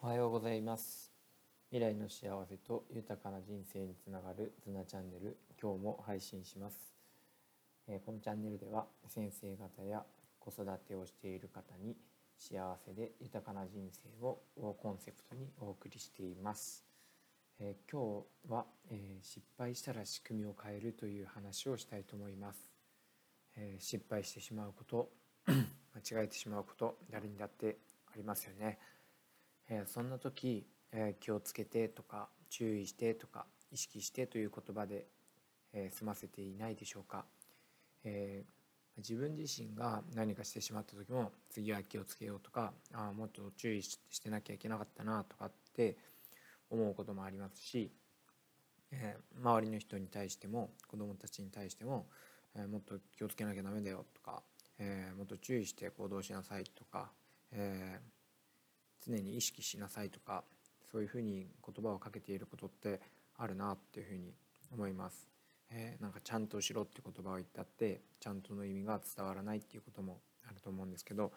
おはようございます。未来の幸せと豊かな人生につながるズナチャンネル今日も配信します。えこのチャンネルでは先生方や子育てをしている方に幸せで豊かな人生をコンセプトにお送りしています。え今日は、え失敗したら仕組みを変えるという話をしたいと思います、え失敗してしまうこと 間違えてしまうこと誰にだってありますよね。えそんな時、え気をつけてとか注意してとか意識してという言葉で、え済ませていないでしょうか、え自分自身が何かしてしまった時も次は気をつけようとかあもっと注意してなきゃいけなかったなとかって思うこともありますし、え周りの人に対しても子どもたちに対しても、えもっと気をつけなきゃダメだよとか、えもっと注意して行動しなさいとか、えー常に意識しなさいとかそういうふうに言葉をかけていることってあるなっていうふうに思います。えー、なんかちゃんとしろって言葉を言ったってちゃんとの意味が伝わらないっていうこともあると思うんですけど、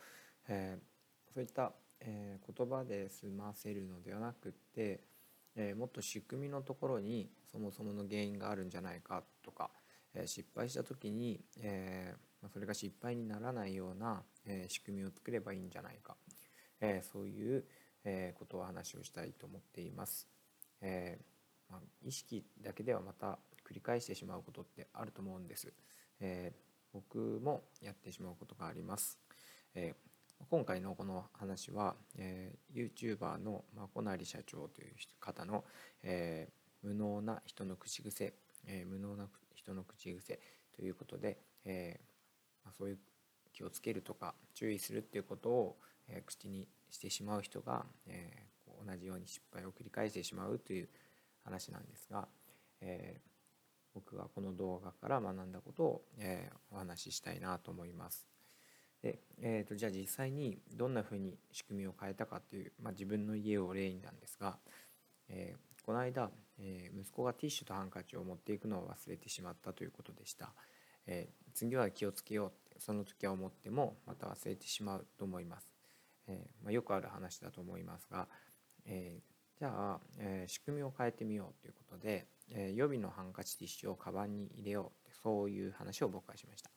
えー、そういった、えー、言葉で済ませるのではなくって、えもっと仕組みのところにそもそもの原因があるんじゃないかとか、え失敗した時に、えまそれが失敗にならないような、え仕組みを作ればいいんじゃないかえそういう、えことを話をしたいと思っています。えまあ、意識だけではまた繰り返してしまうことってあると思うんです。え僕もやってしまうことがあります。え今回のこの話は、えー、YouTuber のまこなり社長という方の、えー、無能な人の口癖、えー、無能な人の口癖ということで、えまあ、そういう気をつけるとか注意するっていうことを、え口にしてしまう人が、え同じように失敗を繰り返してしまうという話なんですが、え僕がこの動画から学んだことを、えお話ししたいなと思います。でえーと、じゃあ実際にどんなふうに仕組みを変えたかという、まあ、自分の家を例になんですが、えー、この間、えー、息子がティッシュとハンカチを持っていくのを忘れてしまったということでした。えー、次は気をつけようその時は思ってもまた忘れてしまうと思います。えー、まあ、よくある話だと思いますが、えー、じゃあ、え、仕組みを変えてみようということで、え予備のハンカチティッシュをカバンに入れようってそういう話を僕はしました。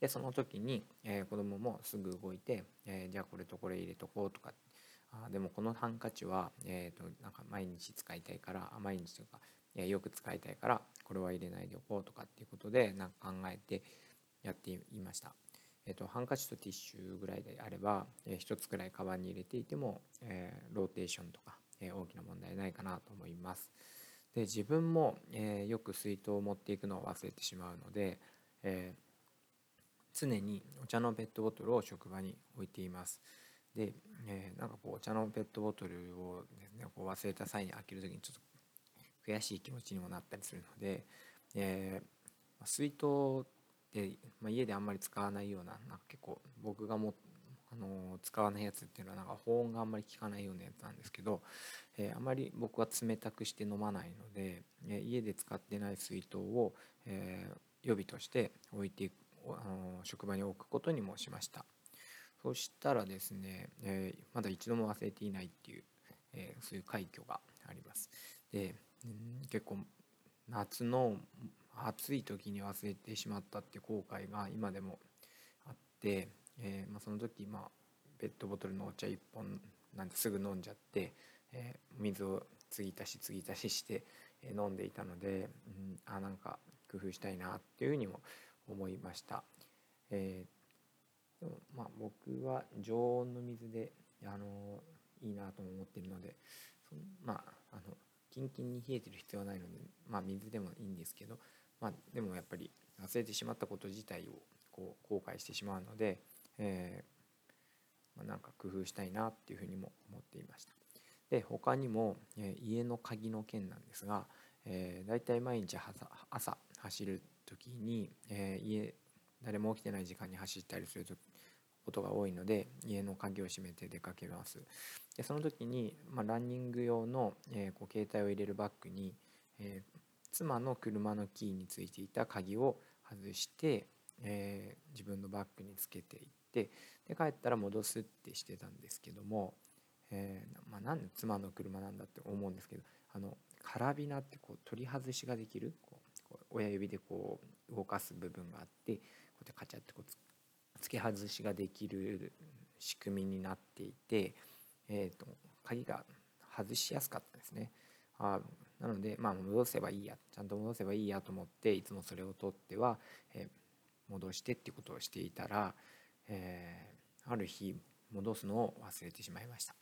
でその時に、え、子供もすぐ動いて、えじゃあこれとこれ入れとこうとかあでもこのハンカチは、えーと、なんか毎日使いたいから毎日というか、えよく使いたいからこれは入れないでおこうとかっていうことでなんか考えてやっていました。えーと、ハンカチとティッシュぐらいであれば、えー、1つくらいカバンに入れていても、えー、ローテーションとか、えー、大きな問題ないかなと思います。で自分も、え、よく水筒を持っていくのを忘れてしまうので、え、常にお茶のペットボトルを職場に置いています。で、え、なんかこうお茶のペットボトルをですねこう忘れた際に開ける時にちょっと悔しい気持ちにもなったりするので、えー、水筒で、まあ、家であんまり使わないようななんか結構僕がもあの使わないやつっていうのはなんか保温があんまり効かないようなやつなんですけど、えー、あまり僕は冷たくして飲まないので、えー、家で使ってない水筒を、え、予備として置いてあの職場に置くことにもしました。そしたらですね、えまだ一度も忘れていないっていう、えそういう快挙があります。で、結構夏の暑い時に忘れてしまったって後悔が今でもあって、えー、まあ、その時、まあ、ペットボトルのお茶1本なんてすぐ飲んじゃって、えー、水を継ぎ足し継ぎ足しして、え飲んでいたので、うん、あなんか工夫したいなっていうふうにも思いました。えー、でもまあ僕は常温の水であのいいなとも思ってるのでそまああのキンキンに冷えてる必要はないので、まあ、水でもいいんですけど、まあ、でもやっぱり忘れてしまったこと自体をこう後悔してしまうので、えー、まあ、なんか工夫したいなっていうふうにも思っていました。で他にも、え、家の鍵の件なんですが、えー、だいたい毎日朝走る時に、えー、家誰も起きてない時間に走ったりすることが多いので家の鍵を閉めて出かけますでその時に、まあ、ランニング用の、えー、こう携帯を入れるバッグに、えー、妻の車のキーについていた鍵を外して、えー、自分のバッグにつけていってで帰ったら戻すってしてたんですけども、えー、まあ、なんで妻の車なんだって思うんですけどあのカラビナってこう取り外しができるこう親指でこう動かす部分があってこうやってカチャってこう付け外しができる仕組みになっていて、えーと、鍵が外しやすかったですね。あなので、まあ、戻せばいいやちゃんと戻せばいいやと思っていつもそれを取っては、えー、戻してっていうことをしていたら、えー、ある日戻すのを忘れてしまいました。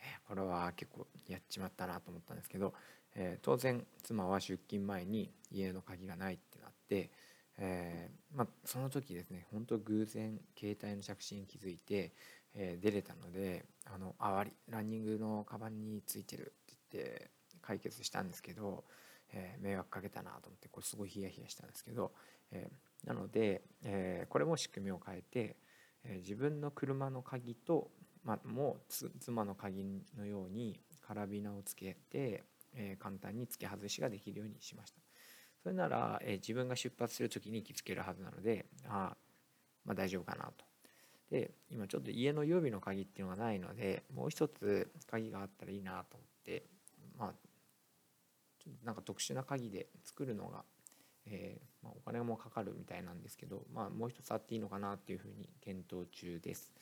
えー、これは結構やっちまったなと思ったんですけど、え当然妻は出勤前に家の鍵がないってなって、えまあ、その時ですね本当偶然携帯の着信に気づいて、え、出れたのであのあわりランニングのカバンについてるって言って解決したんですけど、えー、迷惑かけたなと思ってこれすごいヒヤヒヤしたんですけど、えー、なので、えこれも仕組みを変えて、え自分の車の鍵と、ま、もう妻の鍵のようにカラビナをつけて、え簡単に付け外しができるようにしました。それなら、え自分が出発する時に気付けるはずなのであまあ大丈夫かなとで今ちょっと家の予備の鍵っていうのがないのでもう一つ鍵があったらいいなと思ってまあちょっとなんか特殊な鍵で作るのが、えー、まあ、お金もかかるみたいなんですけど、まあ、もう一つあっていいのかなっていうふうに検討中です。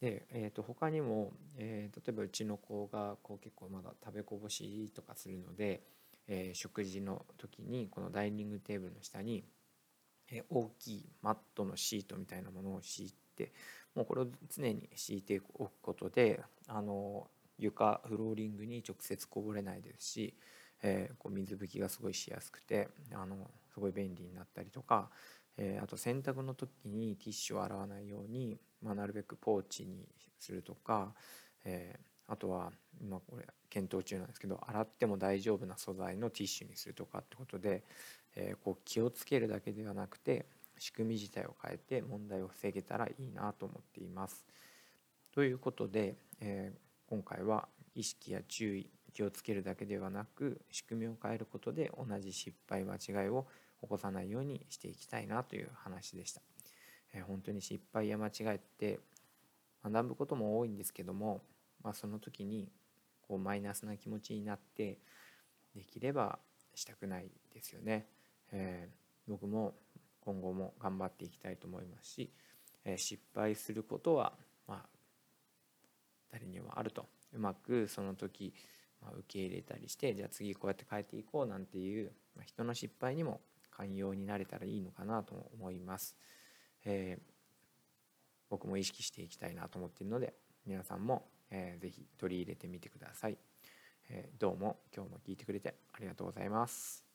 で、えー、と他にも、えー、例えばうちの子がこう結構まだ食べこぼしとかするので、えー、食事の時にこのダイニングテーブルの下に、え大きいマットのシートみたいなものを敷いてもうこれを常に敷いておくことであの床フローリングに直接こぼれないですし、えー、こう水拭きがすごいしやすくてあのすごい便利になったりとか、えー、あと洗濯の時にティッシュを洗わないように、まあ、なるべくポーチにするとか、えー、あとは今これ検討中なんですけど洗っても大丈夫な素材のティッシュにするとかってことで、えこう気をつけるだけではなくて仕組み自体を変えて問題を防げたらいいなと思っています。ということで、え、今回は意識や注意気をつけるだけではなく仕組みを変えることで同じ失敗間違いを起こさないようにしていきたいなという話でした。えー、本当に失敗や間違いって学ぶことも多いんですけども、まあ、その時にこうマイナスな気持ちになってできればしたくないですよね。えー、僕も今後も頑張っていきたいと思いますし、え失敗することはまあ誰にもあるとうまくその時、受け入れたりしてじゃあ次こうやって変えていこうなんていう、ま人の失敗にも寛容になれたらいいのかなと思います。えー、僕も意識していきたいなと思っているので皆さんも、えー、ぜひ取り入れてみてください。えー、どうも今日も聞いてくれてありがとうございます。